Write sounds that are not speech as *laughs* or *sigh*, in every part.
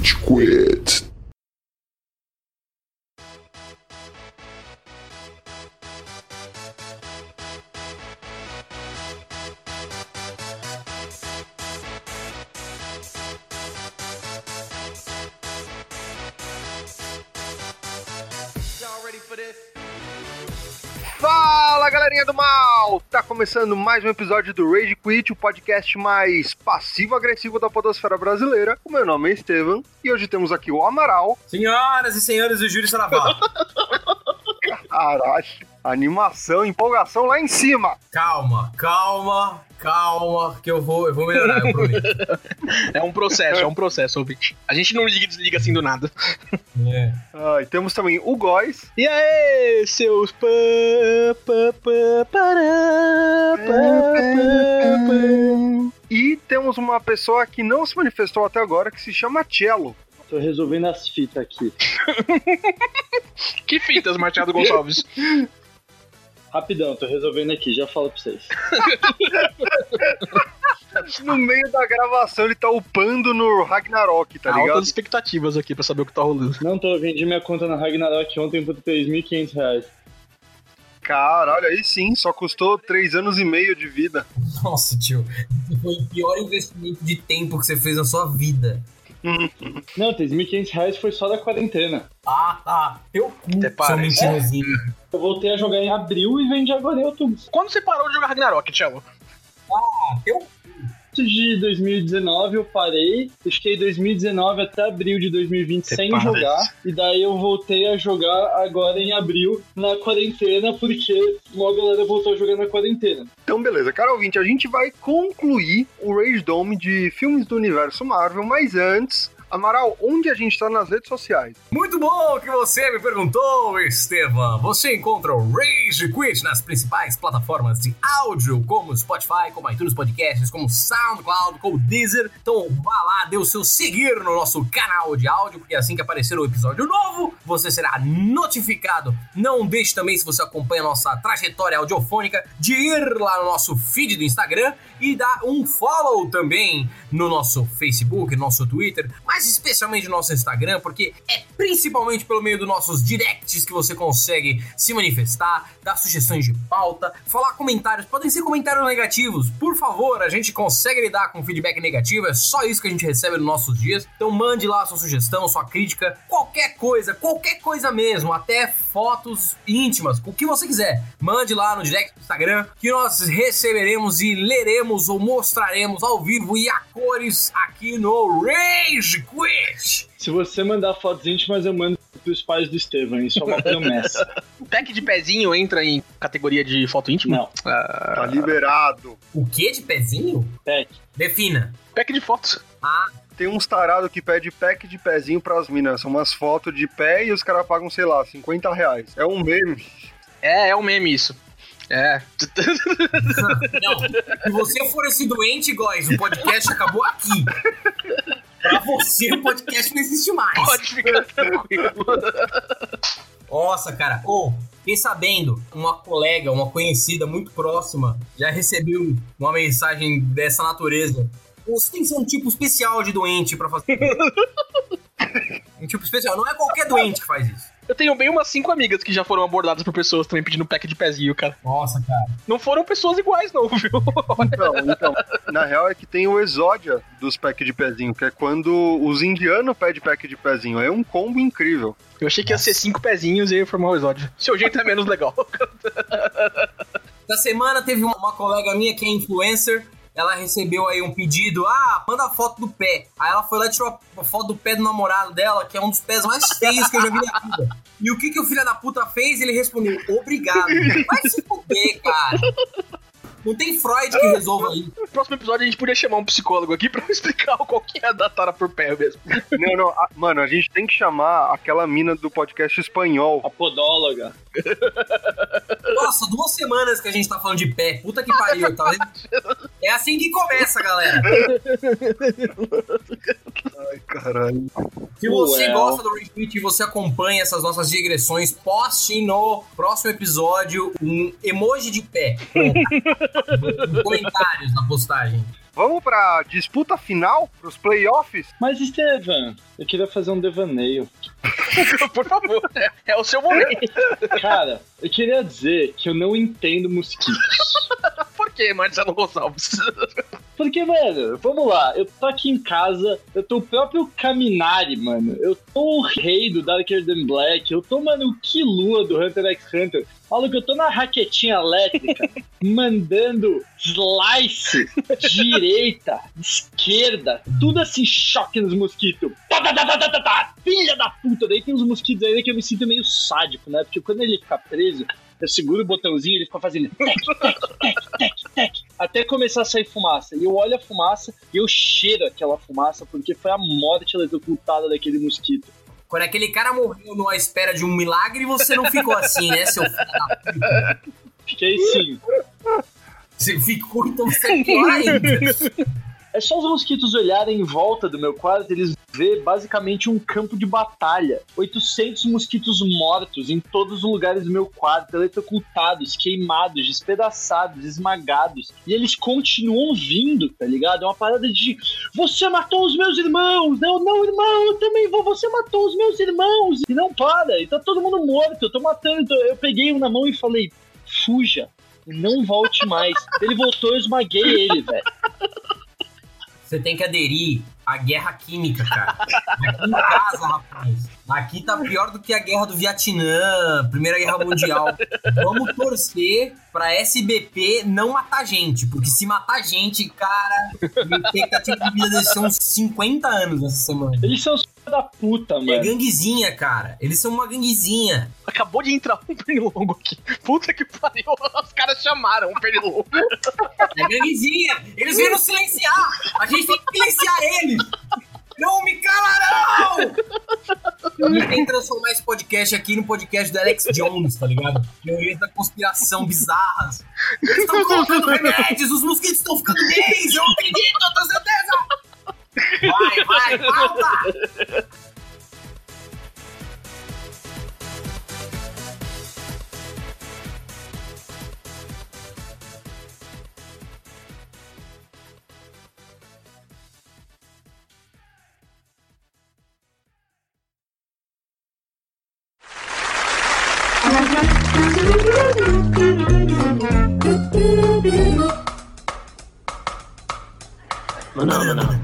Rage Quit. Começando mais um episódio do Rage Quit, o podcast mais passivo-agressivo da podosfera brasileira. O meu nome é Estevam e hoje temos aqui o Amaral. Senhoras e senhores do Júlio Saraval. *laughs* Caralho, animação, empolgação lá em cima. calma, calma, calma, que eu vou, eu vou melhorar, eu prometo. *laughs* É um processo, é um processo, ouvinte. A gente não liga e desliga assim do nada. É. Ah, e temos também o Góis. E aí, seus. E temos uma pessoa que não se manifestou até agora, que se chama Cello. Tô resolvendo as fitas aqui. *laughs* Que fitas, Machado Gonçalves. *laughs* Rapidão, tô resolvendo aqui, já falo pra vocês. *laughs* No meio da gravação ele tá upando no Ragnarok, tá ligado? Altas expectativas aqui pra saber o que tá rolando. Não tô, vendi minha conta na Ragnarok ontem por 3.500 reais. Caralho, aí sim, só custou três anos e meio de vida. Nossa, tio, esse foi o pior investimento de tempo que você fez na sua vida. Não, 3.500 reais foi só da quarentena. Ah, tá. Teu cu, Até seu mentirosinho. Eu voltei a jogar em abril e vendi agora em outubro. Quando você parou de jogar Ragnarok, Cello? Ah, Antes de 2019 eu parei, eu fiquei 2019 até abril de 2020 Até sem parece. jogar, e daí eu voltei a jogar agora em abril na quarentena, porque logo a galera voltou a jogar na quarentena. Então, beleza, cara ouvinte, a gente vai concluir o Rage Dome de filmes do universo Marvel, mas antes, Amaral, onde a gente tá nas redes sociais? Muito bom que você me perguntou, Estevam. Você encontra o Rage Quit nas principais plataformas de áudio, como Spotify, como iTunes Podcasts, como SoundCloud, como Deezer. Então vá lá, dê o seu seguir no nosso canal de áudio, porque assim que aparecer o episódio novo, você será notificado. Não deixe também, se você acompanha a nossa trajetória audiofônica, de ir lá no nosso feed do Instagram e dar um follow também no nosso Facebook, no nosso Twitter, mas especialmente no nosso Instagram, porque é principalmente pelo meio dos nossos directs que você consegue se manifestar, dar sugestões de pauta, falar comentários, podem ser comentários negativos, por favor, a gente consegue lidar com feedback negativo, é só isso que a gente recebe nos nossos dias, então mande lá sua sugestão, sua crítica, qualquer coisa, qualquer coisa mesmo, até fotos íntimas, o que você quiser, mande lá no direct do Instagram, que nós receberemos e leremos ou mostraremos ao vivo e a cores aqui no Rage Quit. Se você mandar fotos íntimas, eu mando pros pais do Estevam, isso é uma promessa. *laughs* O pack de pezinho entra em categoria de foto íntima? Não, Ah, Tá liberado. O que de pezinho? pack. Defina. pack de fotos. Ah, Tem uns tarados que pede pack de pezinho pras minas. São umas fotos de pé e os caras pagam, sei lá, 50 reais. É um meme. É, é um meme isso. É. *laughs* não. Se você for esse doente, guys, o podcast acabou aqui. *laughs* Pra você, o podcast não existe mais. Pode ficar tranquilo. Nossa, cara. Ô, fiquei sabendo, uma colega, uma conhecida muito próxima, já recebeu uma mensagem dessa natureza. Você tem que ser um tipo especial de doente pra fazer. um tipo especial. Não é qualquer doente que faz isso. Eu tenho bem umas cinco amigas que já foram abordadas por pessoas também pedindo pack de pezinho, cara. Nossa, cara. Não foram pessoas iguais, não, viu? Então, então, na real é que tem o exódia dos pack de pezinho, que é quando os indianos pedem pack de pezinho. É um combo incrível. Eu achei que ia ser cinco pezinhos e ia formar o episódio. Seu jeito é menos legal. *laughs* Da semana teve uma colega minha que é influencer. Ela recebeu aí um pedido, ah, manda a foto do pé. Aí ela foi lá e tirou a foto do pé do namorado dela, que é um dos pés mais feios que eu já vi na vida. E o que, que o filho da puta fez? Ele respondeu, obrigado. Vai se fuder, cara. Não tem Freud que resolva *laughs* isso. No próximo episódio a gente podia chamar um psicólogo aqui pra *laughs* explicar qual que é a da tara por pé mesmo. *laughs* Não, não, a- mano, a gente tem que chamar aquela mina do podcast espanhol. A podóloga. Nossa, duas semanas que a gente tá falando de pé. Puta que pariu, tá vendo? É assim que começa, galera. Caralho. Se você Well. gosta do Retweet e você acompanha essas nossas digressões, poste no próximo episódio um emoji de pé. Com *laughs* comentários na postagem. Vamos pra disputa final, pros playoffs? Mas, Estevam, eu queria fazer um devaneio. *laughs* Por favor, é, é o seu momento. Cara, eu queria dizer que eu não entendo mosquitos. *laughs* Por que, Marcelo Gonçalves? Porque, mano, vamos lá, eu tô aqui em casa, eu tô o próprio Caminari, mano. Eu tô o rei do Darker Than Black, eu tô, mano, o Kilua do Hunter x Hunter. Maluco, eu tô na raquetinha elétrica, *laughs* mandando slice, direita, esquerda, tudo assim, choque nos mosquitos. Tá, tá, tá, filha da puta! Daí tem uns mosquitos ainda que eu me sinto meio sádico, né? Porque quando ele fica preso, eu seguro o botãozinho e ele fica fazendo tec, tec, tec, tec, tec, até começar a sair fumaça. E eu olho a fumaça e eu cheiro aquela fumaça porque foi a morte eletrocutada daquele mosquito. Quando aquele cara morreu numa espera de um milagre, você não ficou assim, né, seu filho puta? Fiquei sim. Você ficou, então você é pior ainda. É só os mosquitos olharem em volta do meu quarto, eles vê basicamente um campo de batalha. 800 mosquitos mortos em todos os lugares do meu quarto, eletrocutados, queimados, despedaçados, esmagados. E eles continuam vindo, tá ligado? É uma parada de você matou os meus irmãos! Não, não, irmão, eu também vou. Você matou os meus irmãos! E não para, e tá todo mundo morto. Eu tô matando. Eu peguei um na mão e falei: fuja, não volte mais. Ele voltou, eu esmaguei ele, velho. Você tem que aderir à guerra química, cara. Aqui em casa, rapaz. Aqui tá pior do que a guerra do Vietnã, Primeira Guerra Mundial. Vamos torcer pra SBP não matar gente, porque se matar gente, cara, minha expectativa de vida deve ser uns 50 anos essa semana. Eles são da puta, É mano. ganguezinha, cara. Eles são uma ganguezinha. Acabou de entrar um pernilongo aqui. Puta que pariu. *laughs* Os caras chamaram um pernilongo. É ganguezinha. Eles vieram silenciar. A gente tem que silenciar eles. Não me calarão! Eu tentei transformar esse podcast aqui no podcast do Alex Jones, tá ligado? Teorias da conspiração bizarras. Eles estão colocando remédios, os mosquitos estão ficando gays, eu acredito, eu tenho certeza! Vai, vai, pauta! Vamos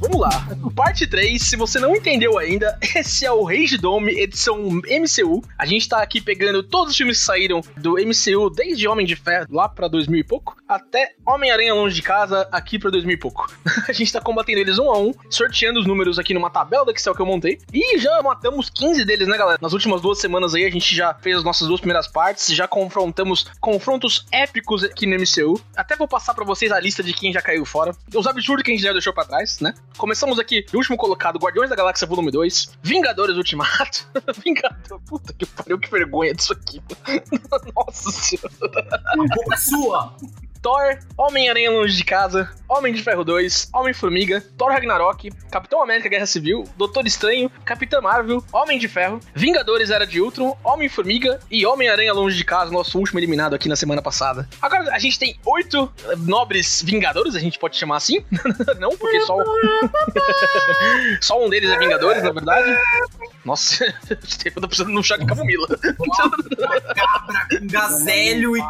vamos lá. Parte 3, se você não entendeu ainda, *laughs* esse é o Rage Dome, edição MCU. A gente tá aqui pegando todos os filmes que saíram do MCU, desde Homem de Ferro, lá pra 2000 e pouco, até Homem-Aranha Longe de Casa, aqui pra 2000 e pouco. *laughs* a gente tá combatendo eles um a um, sorteando os números aqui numa tabela do Excel que eu montei. E já matamos 15 deles, né, galera? Nas últimas duas semanas aí, a gente já fez as nossas duas primeiras partes, já confrontamos confrontos épicos aqui no MCU. Até vou passar pra vocês a lista de quem já caiu fora. Os absurdos que a gente já deixou pra trás, né? Começamos aqui, o último colocado, Guardiões da Galáxia Volume 2, Vingadores Ultimato. *laughs* Vingador, puta que pariu, que vergonha disso aqui. *laughs* Nossa senhora. A boca é sua! Thor, Homem-Aranha Longe de Casa, Homem de Ferro 2, Homem-Formiga, Thor Ragnarok, Capitão América Guerra Civil, Doutor Estranho, Capitã Marvel, Homem de Ferro, Vingadores Era de Ultron, Homem-Formiga e Homem-Aranha Longe de Casa, nosso último eliminado aqui na semana passada. Agora a gente tem oito eh, nobres Vingadores, a gente pode chamar assim? *laughs* Não, porque só, o- *laughs* só um deles é Vingadores, na verdade. Nossa, *laughs* eu tô precisando de um chá de camomila. Uma cabra com gazelho e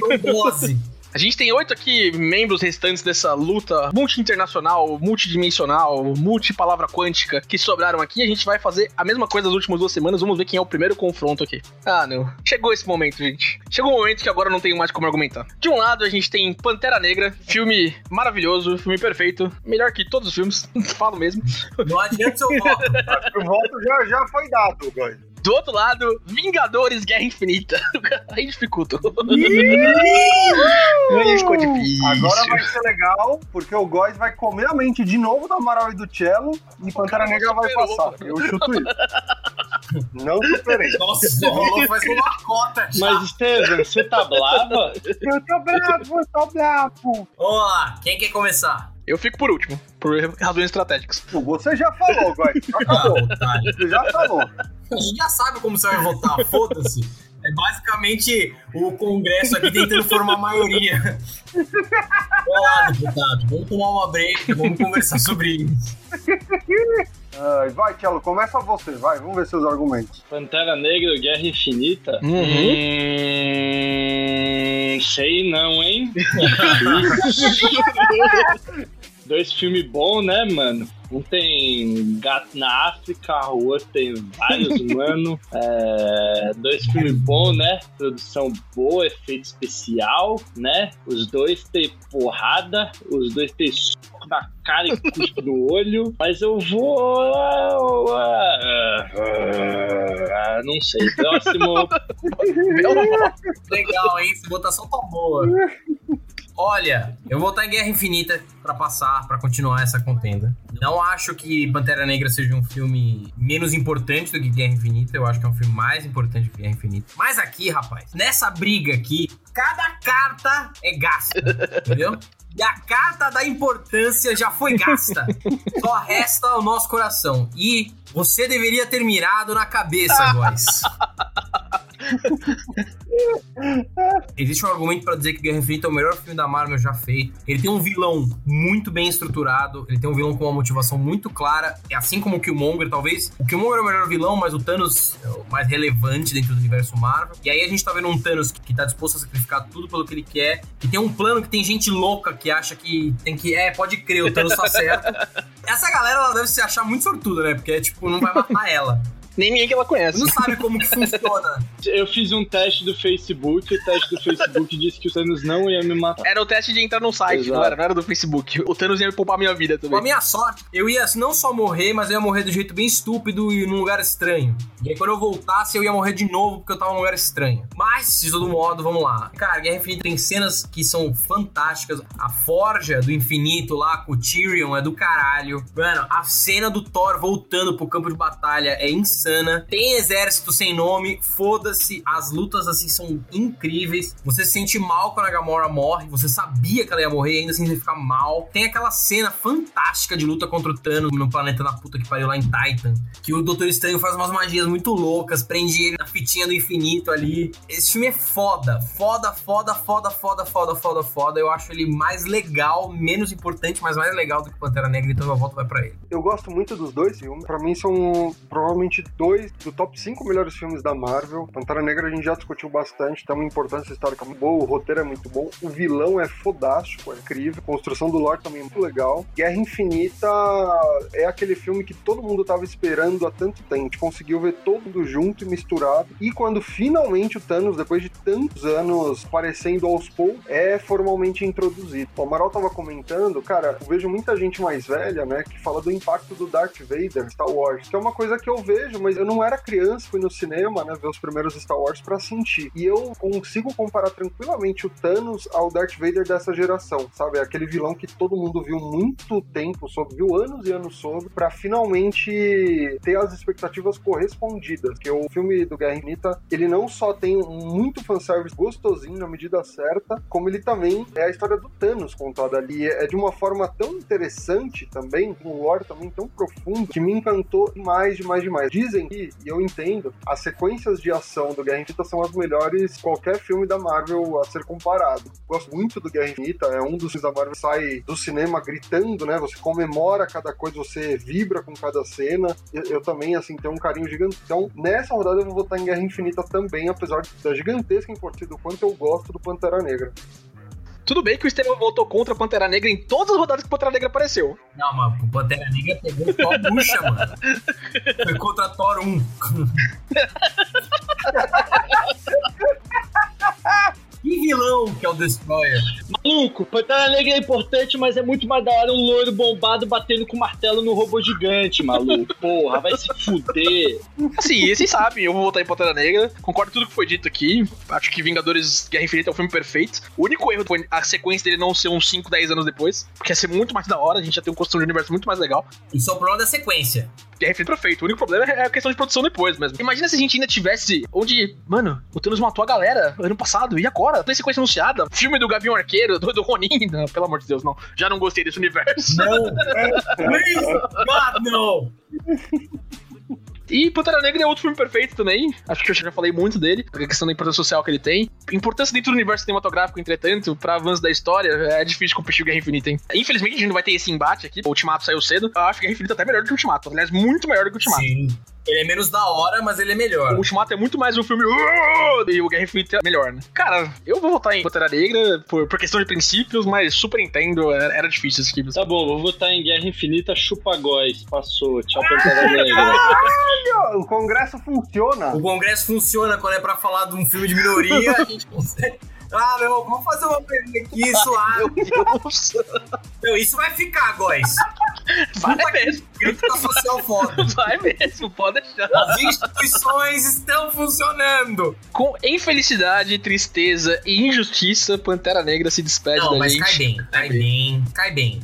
trombose. A gente tem oito aqui membros restantes dessa luta multi-internacional, multidimensional, multi-palavra quântica que sobraram aqui. A gente vai fazer a mesma coisa das últimas duas semanas. Vamos ver quem é o primeiro confronto aqui. Ah, não. Chegou esse momento, gente. Chegou o momento que agora eu não tenho mais como argumentar. De um lado, a gente tem Pantera Negra, filme maravilhoso, filme perfeito. Melhor que todos os filmes, *laughs* falo mesmo. Não adianta seu voto. *laughs* O voto já, já foi dado, Góis. Do outro lado, Vingadores Guerra Infinita. *laughs* Aí dificultou. *laughs* Aí ficou difícil. Agora vai ser legal, porque o Góis vai comer a mente de novo do Amaral e do Cello e Pantera Negra vai passar. Eu chuto isso. Não superei. Nossa, rolou faz uma cota já. Mas, Estevam, você tá brava? Eu tô bravo, eu tô bravo. Vamos lá, quem quer começar? Eu fico por último, por razões estratégicas. Você já falou. Já *laughs* Ah. Você já falou. A gente já sabe como você vai votar, foda-se. É basicamente o Congresso aqui tentando formar maioria. Olá, deputado. Vamos tomar uma break, vamos conversar sobre isso. Ai, vai, Cello, começa você, vai. Vamos ver seus argumentos. Pantera Negra, Guerra Infinita? Uhum. Hum, sei não, hein? *laughs* Dois filmes bons, né, mano? Um tem gato na África, o outro tem vários, *laughs* mano. É, dois filmes bons, né? Produção boa, efeito especial, né? Os dois tem porrada, os dois tem na cara e cuspe no olho. Mas eu vou. ah, ah, não sei. Próximo. *laughs* Legal, hein? Essa votação tá boa. Olha, eu vou votar em Guerra Infinita pra passar, pra continuar essa contenda. Não acho que Pantera Negra seja um filme menos importante do que Guerra Infinita. Eu acho que é um filme mais importante que Guerra Infinita. Mas aqui, rapaz, nessa briga aqui, cada carta é gasta, entendeu? E a carta da importância já foi gasta. *laughs* Só resta o nosso coração. E você deveria ter mirado na cabeça, *laughs* Góis. Existe um argumento pra dizer que Guerra Infinita é o melhor filme da Marvel já feito. Ele tem um vilão muito bem estruturado, ele tem um vilão com uma motivação muito clara, é assim como o Killmonger, talvez. O Killmonger é o melhor vilão, mas o Thanos é o mais relevante dentro do universo Marvel. E aí a gente tá vendo um Thanos que, que tá disposto a sacrificar tudo pelo que ele quer, que tem um plano que tem gente louca que acha que tem que. É, pode crer, o Thanos tá certo. *laughs* Essa galera ela deve se achar muito sortuda, né? Porque, tipo, não vai matar ela. Nem ninguém que ela conhece. Não sabe como que funciona. *laughs* Eu fiz um teste do Facebook, o teste do Facebook disse que o Thanos não ia me matar. Era o teste de entrar no site, Exato. não era, não era do Facebook. O Thanos ia me poupar minha vida Com a também. minha sorte, eu ia não só morrer, mas eu ia morrer do jeito bem estúpido e num lugar estranho. E aí quando eu voltasse, eu ia morrer de novo porque eu tava num lugar estranho. Mas, de todo modo, vamos lá. Cara, Guerra Infinita tem cenas que são fantásticas. A forja do infinito lá com o Tyrion é do caralho. Mano, a cena do Thor voltando pro campo de batalha é insana. Tem exército sem nome, foda-se. As lutas, assim, são incríveis. Você se sente mal quando a Gamora morre. Você sabia que ela ia morrer, ainda assim você fica mal. Tem aquela cena fantástica de luta contra o Thanos no planeta da puta que pariu lá em Titan. Que o Doutor Estranho faz umas magias muito loucas, prende ele na fitinha do infinito ali. Esse filme é foda. Foda, foda, foda, foda, foda, foda, foda. Eu acho ele mais legal, menos importante, mas mais legal do que Pantera Negra, então meu voto vai pra ele. Eu gosto muito dos dois filmes. Pra mim são provavelmente dois do top 5 melhores filmes da Marvel. Pantera Negra a gente já discutiu bastante, tem uma importância histórica muito boa, o roteiro é muito bom, o vilão é fodástico, é incrível, a construção do lore também é muito legal. Guerra Infinita é aquele filme que todo mundo tava esperando há tanto tempo. A gente conseguiu ver todo junto e misturado. E quando finalmente o Thanos, depois de tantos anos aparecendo aos poucos, é formalmente introduzido. O Amaral tava comentando, cara, eu vejo muita gente mais velha, né, que fala do impacto do Darth Vader, Star Wars, que é uma coisa que eu vejo, mas eu não era criança, fui no cinema, né, ver os primeiros Star Wars pra sentir. E eu consigo comparar tranquilamente o Thanos ao Darth Vader dessa geração, sabe? Aquele vilão que todo mundo viu muito tempo sobre, viu anos e anos sobre, pra finalmente ter as expectativas correspondidas. Que o filme do Guerra Infinita, ele não só tem muito fanservice gostosinho na medida certa, como ele também é a história do Thanos contada ali. É de uma forma tão interessante também, com um lore também tão profundo, que me encantou demais, demais, demais. Dizem que, e eu entendo, as sequências de ação do Guerra Infinita são as melhores qualquer filme da Marvel a ser comparado. Gosto muito do Guerra Infinita, é um dos filmes da Marvel que sai do cinema gritando, né? Você comemora cada coisa, você vibra com cada cena. Eu, eu também, assim, tenho um carinho gigante. Então, nessa rodada eu vou votar em Guerra Infinita também, apesar da gigantesca importância do quanto eu gosto do Pantera Negra. Tudo bem que o Estevão votou contra a Pantera Negra em todas as rodadas que o Pantera Negra apareceu. Não, mas o Pantera Negra pegou só a bucha, mano. Foi contra Thor 1. *laughs* Que vilão que é o Destroyer. Maluco, Pantera Negra é importante, mas é muito mais da hora um loiro bombado batendo com martelo no robô gigante, maluco. Porra, vai se fuder. Assim, vocês sabem, eu vou votar em Pantera Negra. Concordo com tudo que foi dito aqui. Acho que Vingadores Guerra Infinita é um filme perfeito. O único erro foi a sequência dele não ser uns 5, 10 anos depois. Porque ia ser muito mais da hora, a gente ia ter um construção de universo muito mais legal. Isso é o problema da sequência. Guerra Infinita é perfeito. O único problema é a questão de produção depois mesmo. Imagina se a gente ainda tivesse onde, mano, o Thanos matou a galera ano passado e agora? Tem sequência anunciada. Filme do Gavião Arqueiro, do, do Ronin. *laughs* Não, pelo amor de Deus, não. Já não gostei desse universo. Não. Please, God, no. E Pantera Negra é outro filme perfeito também. Acho que eu já falei muito dele, a questão da importância social que ele tem. Importância dentro do universo cinematográfico, entretanto, pra avanço da história, é difícil competir com Guerra Infinita, hein? Infelizmente, a gente não vai ter esse embate aqui. O Ultimato saiu cedo. Eu acho que Guerra Infinita é até melhor do que o Ultimato. Aliás, muito melhor do que o Ultimato. Sim. Ele é menos da hora, mas ele é O melhor. Ultimato é muito mais um filme. "Uh", E o Guerra Infinita é melhor, né? Cara, eu vou votar em Pantera Negra por, por questão de princípios, mas Super Nintendo era, era difícil esse filme. Tá bom, vou votar em Guerra Infinita, chupa góis. Passou. Tchau, Pantera Negra. O Congresso funciona. O Congresso funciona quando é pra falar de um filme de minoria, a gente consegue. Ah, meu, vamos fazer uma pergunta aqui *laughs* suave. Deus. Meu, isso vai ficar, Góis. Vai Puta mesmo, Crítica social foda. vai mesmo, pode deixar. As instituições estão funcionando. Com infelicidade, tristeza e injustiça, Pantera Negra se despede Não, da mas gente. cai bem, cai bem, cai bem.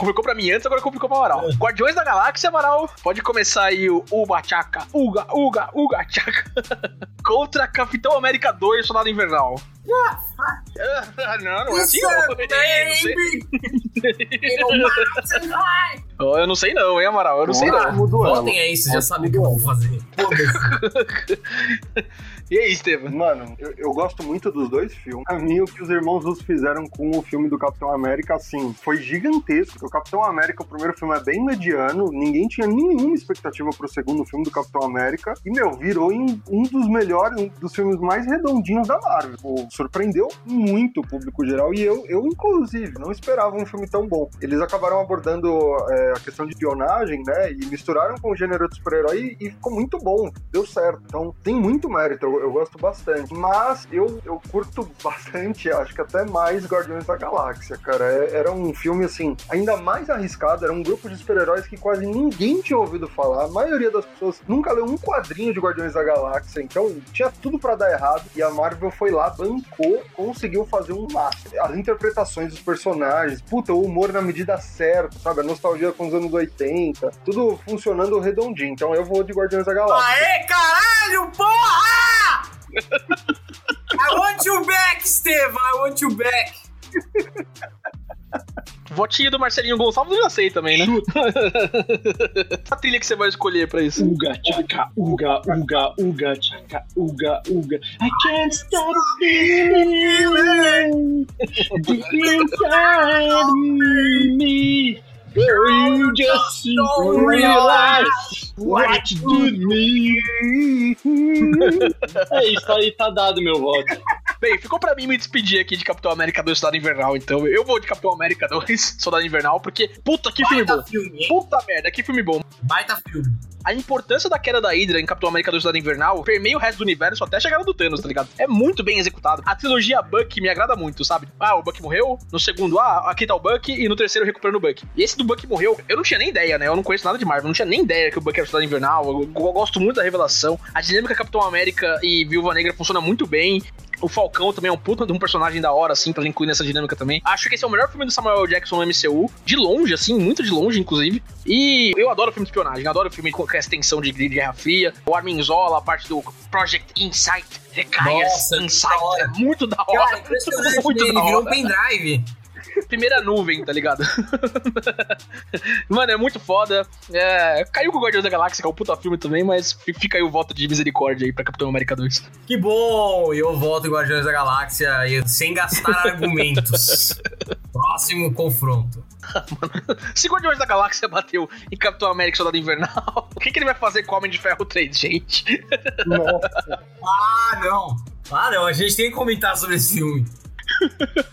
Complicou pra mim antes, agora complicou pra Amaral. Guardiões da Galáxia, Amaral. Pode começar aí o Uba Chaka, Uga, Uga, Uga Chaka. *laughs* Contra Capitão América 2, Soldado Invernal. Ah, não, não é assim não. *laughs* Eu não sei. Oh, Eu não sei não, hein, Amaral? Eu não sei não. Votem aí, vocês já sabem o que eu vou fazer. *laughs* E aí, Estevam? Mano, eu, eu gosto muito dos dois filmes. Pra mim, o que os irmãos Russo fizeram com o filme do Capitão América, assim, foi gigantesco. O Capitão América, o primeiro filme é bem mediano, ninguém tinha nenhuma expectativa pro segundo filme do Capitão América. E, meu, virou em um dos melhores, um dos filmes mais redondinhos da Marvel. Pô, surpreendeu muito o público geral e eu, eu, inclusive, não esperava um filme tão bom. Eles acabaram abordando é, a questão de espionagem, né? E misturaram com o gênero de super-herói e ficou muito bom, deu certo. Então tem muito mérito, eu, gosto bastante. Mas eu, eu curto *laughs* bastante, acho que até mais Guardiões da Galáxia, cara. É- era um filme, assim, ainda mais arriscado. Era um grupo de super-heróis que quase ninguém tinha ouvido falar. A maioria das pessoas nunca leu um quadrinho de Guardiões da Galáxia. Então tinha tudo pra dar errado. E a Marvel foi lá, bancou, conseguiu fazer um máximo. As interpretações dos personagens, puta, o humor na medida certa, sabe? A nostalgia com os anos 80. Tudo funcionando redondinho. Então eu vou de Guardiões da Galáxia. Aê, caralho, porra! I want you back, Estevam, I want you back. Votinho do Marcelinho Gonçalves eu já sei também, né? *laughs* a trilha que você vai escolher pra isso. Uga, tchaca, uga, uga, uga, tchaca, uga, uga. I can't stop feeling deep inside me. You just don't realize what you do to me. *laughs* É isso, aí tá dado meu voto. Bem, ficou pra mim me despedir aqui de Capitão América 2 Soldado Invernal, então eu vou de Capitão América 2 *laughs* Soldado Invernal, porque puta que filme bom. Baita filme? Puta merda, que filme bom. Baita filme. A importância da queda da Hydra em Capitão América 2 Soldado Invernal permeia o resto do universo até a chegada do Thanos, tá ligado? É muito bem executado. A trilogia Buck me agrada muito, sabe? Ah, o Buck morreu, no segundo, ah, aqui tá o Buck, e no terceiro recuperando o Buck. E esse do Buck morreu, eu não tinha nem ideia, né? Eu não conheço nada de Marvel, não tinha nem ideia que o Buck era Soldado Invernal. Eu, eu gosto muito da revelação. A dinâmica Capitão América e Viúva Negra funciona muito bem. O Falcão também é um puta de um personagem da hora, assim, pra incluir nessa dinâmica também. Acho que esse é o melhor filme do Samuel Jackson no MCU. De longe, assim, muito de longe, inclusive. E eu adoro filme de espionagem, adoro filme com essa tensão de, de Guerra Fria. O Armin Zola, a parte do Project Insight, Recaia Insight. É muito da Cara, hora. impressionante, *laughs* Muito né? Ele virou um pendrive. Primeira nuvem, tá ligado? *laughs* Mano, é muito foda. É, caiu com o Guardiões da Galáxia, que é um puta filme também, mas fica aí o voto de misericórdia aí pra Capitão América 2. Que bom! E eu volto em Guardiões da Galáxia sem gastar *laughs* argumentos. Próximo confronto. *laughs* Se Guardiões da Galáxia bateu em Capitão América Soldado Invernal, o que, que ele vai fazer com Homem de Ferro 3, gente? Nossa. Ah, não. Ah, não. A gente tem que comentar sobre esse filme.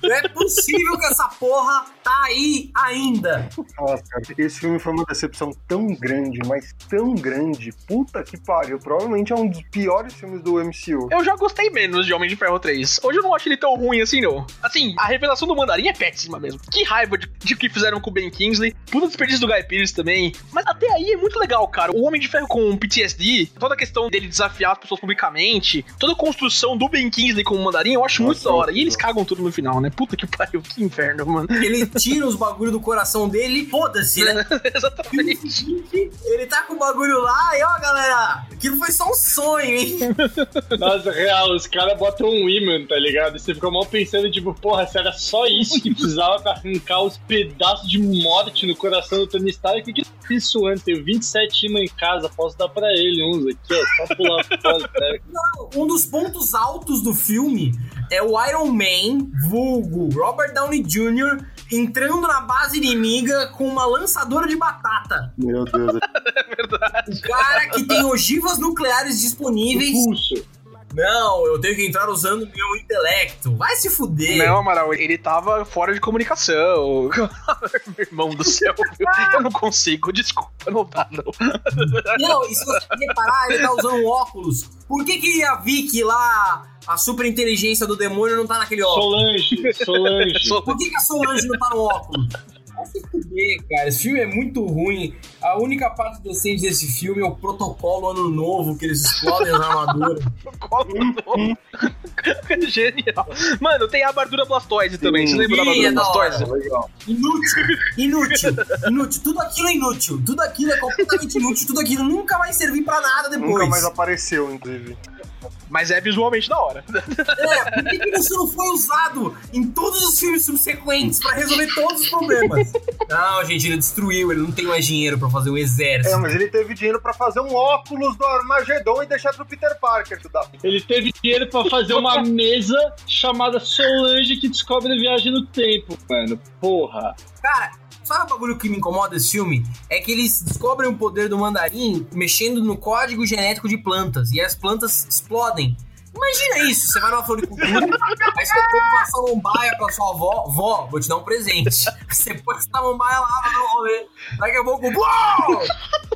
Não é possível que essa porra tá aí ainda. Nossa, cara, esse filme foi uma decepção tão grande, mas tão grande. Puta que pariu. Provavelmente é um dos piores filmes do MCU. Eu já gostei menos de Homem de Ferro 3. Hoje eu não acho ele tão ruim assim, não. Assim, a revelação do Mandarim é péssima mesmo. Que raiva de, de que fizeram com o Ben Kingsley. Puta desperdício do Guy Pearce também. Mas até aí é muito legal, cara. O Homem de Ferro com PTSD, toda a questão dele desafiar as pessoas publicamente, toda a construção do Ben Kingsley como Mandarim, eu acho muito da hora. E eles cagam tudo no final, né? Puta que pariu, que inferno, mano. Ele *laughs* tira os bagulho do coração dele e foda-se, né? *laughs* Exatamente. Ele tá com o bagulho lá e ó, galera, aquilo foi só um sonho, hein? *laughs* Nossa, real, os caras botam um imã, tá ligado? E você fica mal pensando, tipo, porra, se era só isso que precisava pra arrancar os pedaços de morte no coração do Tony Stark, que que eu fiz isso antes? Tenho 27 imãs em casa, posso dar pra ele uns aqui, ó, só pular fora, né? Um dos pontos altos do filme é o Iron Man, vulgo Robert Downey Jr., entrando na base inimiga com uma lançadora de batata. Meu Deus. *laughs* É verdade. O cara que tem ogivas nucleares disponíveis. Pulso. Não, eu tenho que entrar usando meu intelecto. Vai se fuder. Não, Amaral, ele tava fora de comunicação. Meu *laughs* irmão do céu, eu não consigo, desculpa, não dá, não. Não, e se você reparar, ele tá usando um óculos. Por que, que a Vicky lá, a super inteligência do demônio, não tá naquele óculos? Solange, Solange. *laughs* Por que, que a Solange não tá no óculos? Vai se fuder, cara. Esse filme é muito ruim. A única parte decente desse filme é o protocolo ano novo, que eles explodem as armaduras. *laughs* *laughs* Genial. Mano, tem a Bardura Blastoise também. Você lembra da Sim, Bardura é. Blastoise? Legal. Inútil, inútil, inútil. Tudo aquilo é inútil. Tudo aquilo é completamente inútil. Tudo aquilo nunca vai servir pra nada depois. Nunca mais apareceu, inclusive. Mas é visualmente da hora. É, por que, que isso não foi usado em todos os filmes subsequentes pra resolver todos os problemas? Não, gente, ele destruiu, ele não tem mais dinheiro pra fazer um exército. É, mas ele teve dinheiro pra fazer um óculos do Armagedon e deixar pro Peter Parker estudar. Ele teve dinheiro pra fazer uma mesa chamada Solange que descobre a viagem no tempo, mano. Porra. Cara, sabe o bagulho que me incomoda desse filme? É que eles descobrem o poder do mandarim mexendo no código genético de plantas e as plantas explodem. Imagina isso, você vai numa floricultura, aí você compra uma samambaia pra sua avó, vó, vou te dar um presente. Você põe essa samambaia lá, vai no rolê. Daqui a pouco, uau!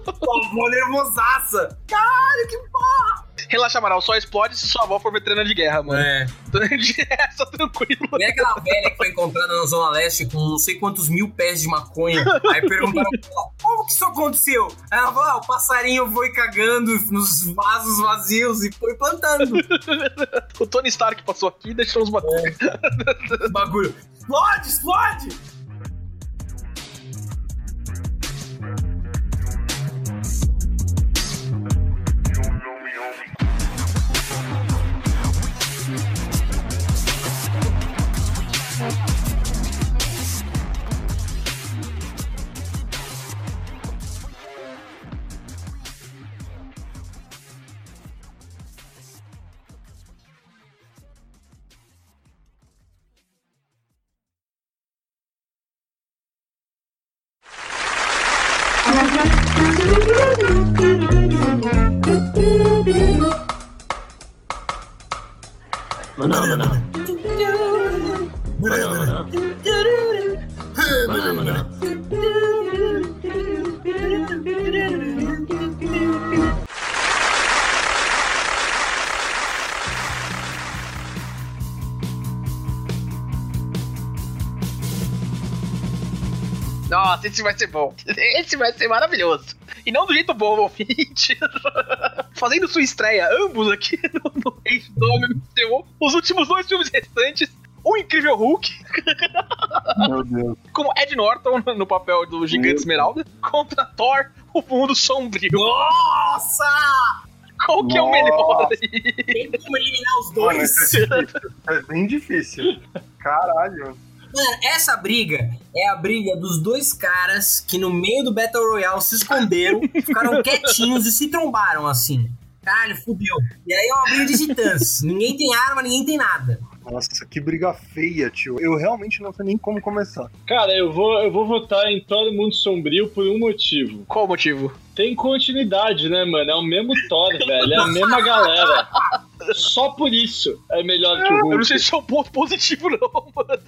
Sua avó nervosaça. Caralho, que porra! Relaxa, Amaral, só explode se sua avó for veterana de guerra, mano. É. *laughs* É, só tranquilo. Nem aquela velha que foi encontrada na Zona Leste com não sei quantos mil pés de maconha. Aí perguntaram *laughs* como que isso aconteceu? Aí ela falou, ah, o passarinho foi cagando nos vasos vazios e foi plantando. *laughs* O Tony Stark passou aqui e deixou os maconhas. Bagulho. Explode, explode! Esse vai ser bom. Esse vai ser maravilhoso. E não do jeito bom, ouvinte. *laughs* Fazendo sua estreia, ambos aqui *laughs* no, no Rage do MCU, os últimos dois filmes restantes. O Incrível Hulk, *laughs* Meu Deus. como Ed Norton no papel do Gigante Esmeralda, contra Thor, o Mundo Sombrio. Nossa! Qual que é o melhor? Tem como eliminar os Mano, dois. isso é. É bem difícil. Caralho. Mano, essa briga é a briga dos dois caras que no meio do Battle Royale se esconderam, *laughs* ficaram quietinhos e se trombaram assim. Caralho, fudeu. E aí é uma briga de titãs. ninguém tem arma, ninguém tem nada. Nossa, que briga feia, tio. Eu realmente não sei nem como começar. Cara, eu vou, eu vou votar em Todo Mundo Sombrio por um motivo. Qual o motivo? Tem continuidade, né, mano? É o mesmo Thor, *laughs* velho. É a mesma galera. Só por isso é melhor que o Eu não Hulk. sei se é um ponto positivo, não, *laughs* mano.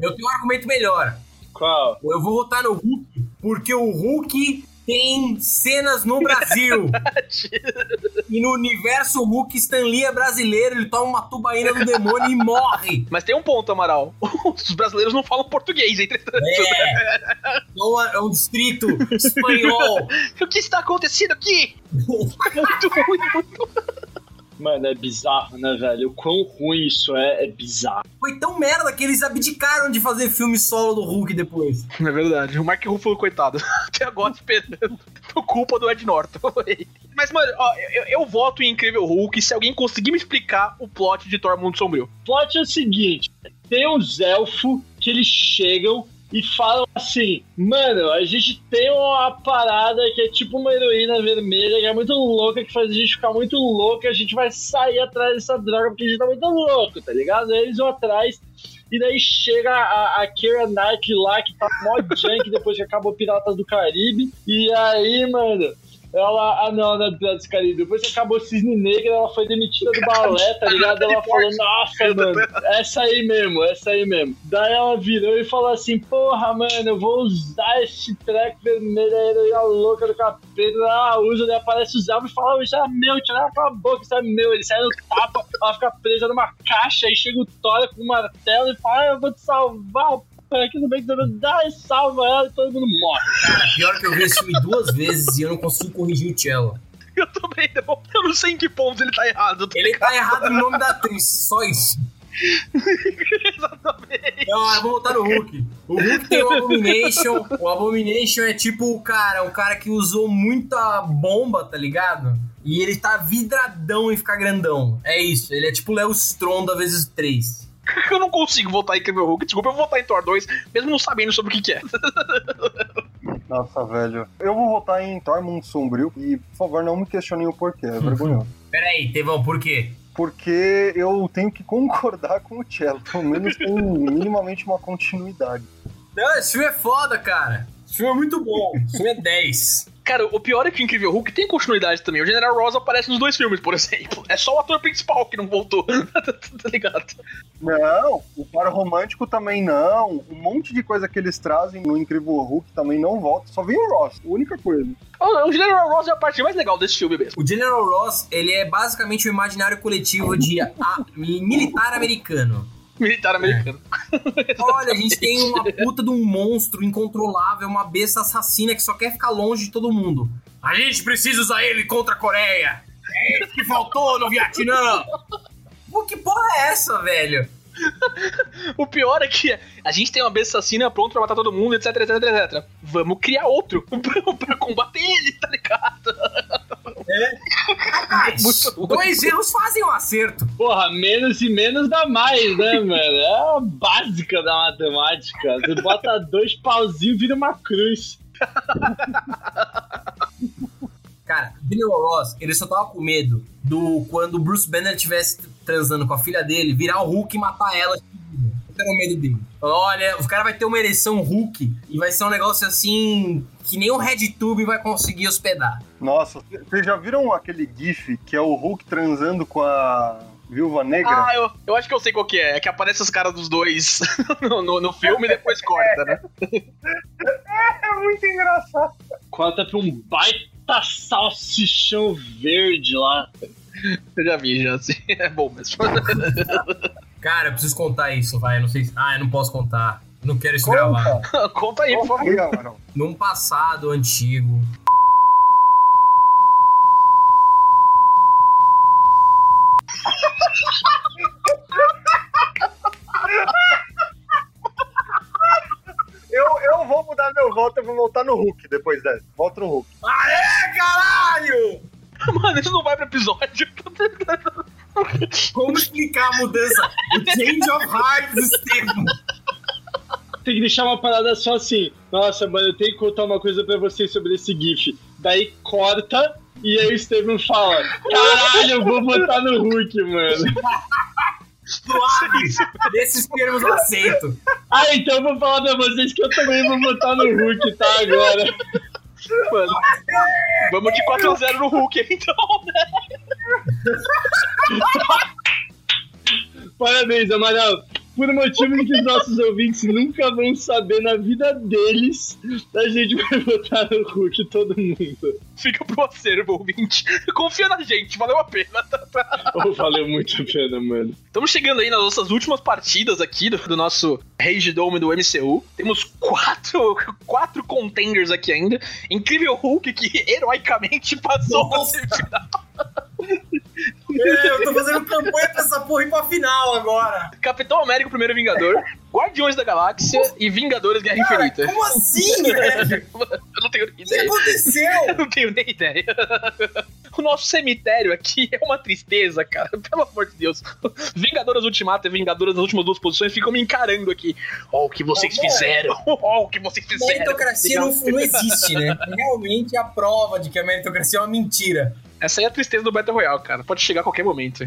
Eu tenho um argumento melhor. Qual? Eu vou votar no Hulk, porque o Hulk tem cenas no Brasil. e no universo Hulk, Stan Lee é brasileiro, ele toma uma tubaína do demônio e morre. Mas tem um ponto, Amaral. Os brasileiros não falam português, entretanto. É, é um distrito espanhol. *laughs* o que está acontecendo aqui? *laughs* muito ruim, muito Mano, é bizarro, né, velho? O quão ruim isso é, é bizarro. Foi tão merda que eles abdicaram de fazer filme solo do Hulk depois. *laughs* É verdade. O Mark Ruffalo, coitado. *laughs* Até agora esperando. Por culpa do Ed Norton. *laughs* Mas, mano, ó, eu, eu voto em Incrível Hulk se alguém conseguir me explicar o plot de Thor Mundo Sombrio. O plot é o seguinte: tem uns elfos que eles chegam e falam assim: Mano, a gente tem uma parada que é tipo uma heroína vermelha, que é muito louca, que faz a gente ficar muito louca, a gente vai sair atrás dessa droga porque a gente tá muito louco, tá ligado? Aí eles vão atrás. E daí chega a, a Keira Knight lá, que tá mó junk depois que acabou Piratas do Caribe. E aí, mano, ela, ah não, né, Piratas do Caribe. Depois acabou Cisne Negro, ela foi demitida do balé, tá ligado? Ela falou, nossa, mano, *laughs* essa aí mesmo, essa aí mesmo. Daí ela virou e falou assim, porra, mano, eu vou usar esse treco vermelho aí, heroína louca do capeta. Ela usa, daí aparece os elfos e fala, isso é meu, tira a boca, isso é meu. Ele sai no tapa, ela fica presa numa caixa, aí chega o Thor com um martelo e fala, ah, eu vou te salvar, aqui no McDonald's, dá e salva ela e todo mundo morre. Cara, pior que eu vi esse filme duas vezes e eu não consigo corrigir o Cello. *laughs* Eu também não. Eu não sei em que ponto ele tá errado. Ele tá errado no nome da atriz, só isso. *laughs* Exatamente. Não, eu vou voltar no Hulk. O Hulk tem o Abomination. O Abomination é tipo o cara, o cara que usou muita bomba, tá ligado? E ele tá vidradão em ficar grandão. É isso. Ele é tipo o Léo Stronda vezes 3. Eu não consigo votar em Incrível Hulk. Desculpa, eu vou votar em Thor 2, mesmo não sabendo sobre o que, que é. *laughs* Nossa, velho. Eu vou votar em Thor Mundo Sombrio e, por favor, não me questionem o porquê. É vergonhoso. *laughs* Pera aí, Tevão, por quê? Porque eu tenho que concordar com o Cello. Pelo menos tem minimamente uma continuidade. Não, esse filme é foda, cara. Esse filme é muito bom. Esse filme é 10. Cara, o pior é que o Incrível Hulk tem continuidade também. O General Ross aparece nos dois filmes, por exemplo. É só o ator principal que não voltou. *laughs* tá ligado? Não, o par romântico também não. Um monte de coisa que eles trazem no Incrível Hulk também não volta. Só vem o Ross, única coisa. O General Ross é a parte mais legal desse filme mesmo. O General Ross, ele é basicamente o imaginário coletivo de a- militar americano. *laughs* Militar americano. Olha, a gente tem uma *laughs* puta de um monstro incontrolável, uma besta assassina que só quer ficar longe de todo mundo. A gente precisa usar ele contra a Coreia. É isso que faltou no Vietnã. Pô, que porra é essa, velho? *laughs* O pior é que a gente tem uma besta assassina pronta pra matar todo mundo, etc, etc, etc. Vamos criar outro *laughs* pra, pra combater ele, tá ligado? *laughs* Muito Dois erros fazem um acerto. Porra, menos e menos dá mais, né, mano? É a básica da matemática. Você bota dois pauzinhos e vira uma cruz. Cara, o General Ross, ele só tava com medo do quando o Bruce Banner estivesse transando com a filha dele, virar o Hulk e matar ela. Era o medo dele. Falou, Olha, o cara vai ter uma ereção Hulk e vai ser um negócio assim que nem o RedTube vai conseguir hospedar. Nossa, vocês já viram aquele GIF que é o Hulk transando com a Viúva Negra? Ah, eu, eu acho que eu sei qual que é. É que aparece os caras dos dois *laughs* no, no, no filme e depois corta, né? *laughs* É muito engraçado. Corta pra um baita salsichão verde lá. Eu já vi, já assim. *laughs* É bom mesmo. Cara, eu preciso contar isso, vai. Eu não sei se. Ah, eu não posso contar. Não quero isso gravado. Conta. *laughs* Conta aí, por favor. Num passado antigo. Eu, eu vou mudar meu voto, eu vou voltar no Hulk depois dessa. Volto no Hulk. Aê, caralho! *laughs* Mano, isso não vai pro episódio. Como explicar a mudança? O change of heart do Estevam. Tem que deixar uma parada só assim. Nossa, mano, eu tenho que contar uma coisa pra vocês sobre esse GIF. Daí corta e aí o Steven fala: Caralho, eu vou botar no Hulk, mano. Suave! Desses termos eu aceito. Ah, então eu vou falar pra vocês que eu também vou botar no Hulk, tá? Agora. Mano, vamos de 4x0 no Hulk *laughs* então, né? Parabéns, Amaral. Por motivo que os nossos ouvintes nunca vão saber na vida deles, a gente vai votar no Hulk, todo mundo. Fica pro acervo, ouvinte. Confia na gente, valeu a pena. *laughs* Oh, valeu muito a pena, mano. Estamos chegando aí nas nossas últimas partidas aqui do, do nosso Rage Dome do MCU. Temos quatro, quatro contenders aqui ainda. Incrível Hulk que heroicamente passou pra Nossa. semifinal. É, eu tô fazendo campanha pra essa porra ir pra final agora. Capitão América, o primeiro Vingador. Guardiões da Galáxia e Vingadores Guerra Infinita. Como assim, velho? *laughs* Eu não tenho O que ideia. aconteceu? *laughs* Eu não tenho nem ideia. *laughs* O nosso cemitério aqui é uma tristeza, cara. Pelo amor de Deus. Vingadoras Ultimato e Vingadoras nas últimas duas posições ficam me encarando aqui. Ó, o que vocês Tá bom. fizeram. Ó, o que vocês fizeram. Meritocracia não, não existe, né? Realmente é a prova de que a meritocracia é uma mentira. Essa aí é a tristeza do Battle Royale, cara. Pode chegar a qualquer momento.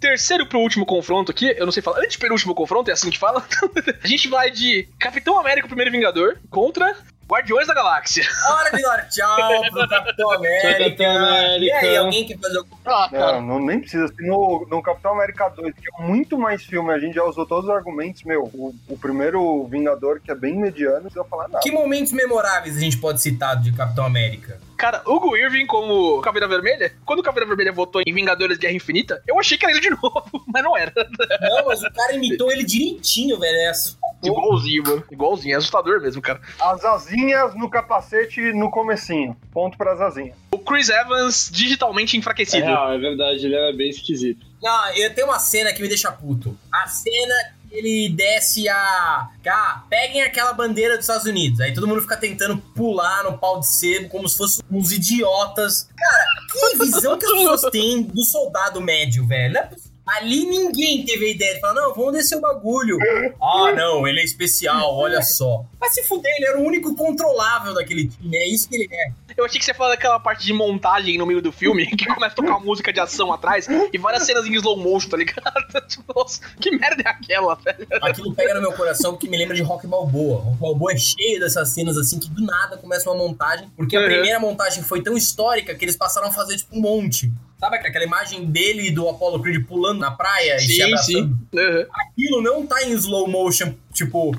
Terceiro pro último confronto aqui, eu não sei falar, antepenúltimo confronto, é assim que fala. *laughs* a gente vai de Capitão América, o primeiro Vingador, contra Guardiões da Galáxia. Hora de dar tchau pro Capitão América. Capitão América. E aí, alguém quer fazer alguma Ah, Não, não, nem precisa. Assim, No, no Capitão América 2, que é muito mais filme, a gente já usou todos os argumentos. Meu, o, o primeiro Vingador, que é bem mediano, não precisa falar nada. Que momentos memoráveis a gente pode citar de Capitão América? Cara, Hugo Irving como Caveira Vermelha, quando o Caveira Vermelha votou em Vingadores Guerra Infinita, eu achei que era ele de *laughs* novo, mas não era. Não, mas o cara imitou ele direitinho, velho. É Igualzinho, mano. Igualzinho, é assustador mesmo, cara. As asinhas no capacete no comecinho. Ponto pras asinhas. O Chris Evans digitalmente É enfraquecido. real, é verdade, ele era bem esquisito. Não, eu tenho uma cena que me deixa puto. A cena que ele desce a. Cá, peguem aquela bandeira dos Estados Unidos. Aí todo mundo fica tentando pular no pau de sebo como se fossem uns idiotas. Cara, que visão que as pessoas têm do soldado médio, velho? Não é possível. Ali ninguém teve a ideia de falar, não, vamos descer o bagulho. Ah, não, ele é especial, olha só. Mas se fuder, ele era o único controlável daquele time, é isso que ele é. Eu achei que você falar daquela parte de montagem no meio do filme, *laughs* que começa a tocar uma música de ação atrás e várias cenas em slow motion, tá ligado? *laughs* Tipo, nossa, que merda é aquela, velho? Aquilo pega no meu coração porque me lembra de Rock Balboa. Rock Balboa é cheio dessas cenas assim que do nada começa uma montagem, porque a Uhum. primeira montagem foi tão histórica que eles passaram a fazer tipo um monte. Sabe aquela imagem dele e do Apollo Creed pulando na praia e se Sim, abraçando? sim. Uhum. Aquilo não tá em slow motion, tipo,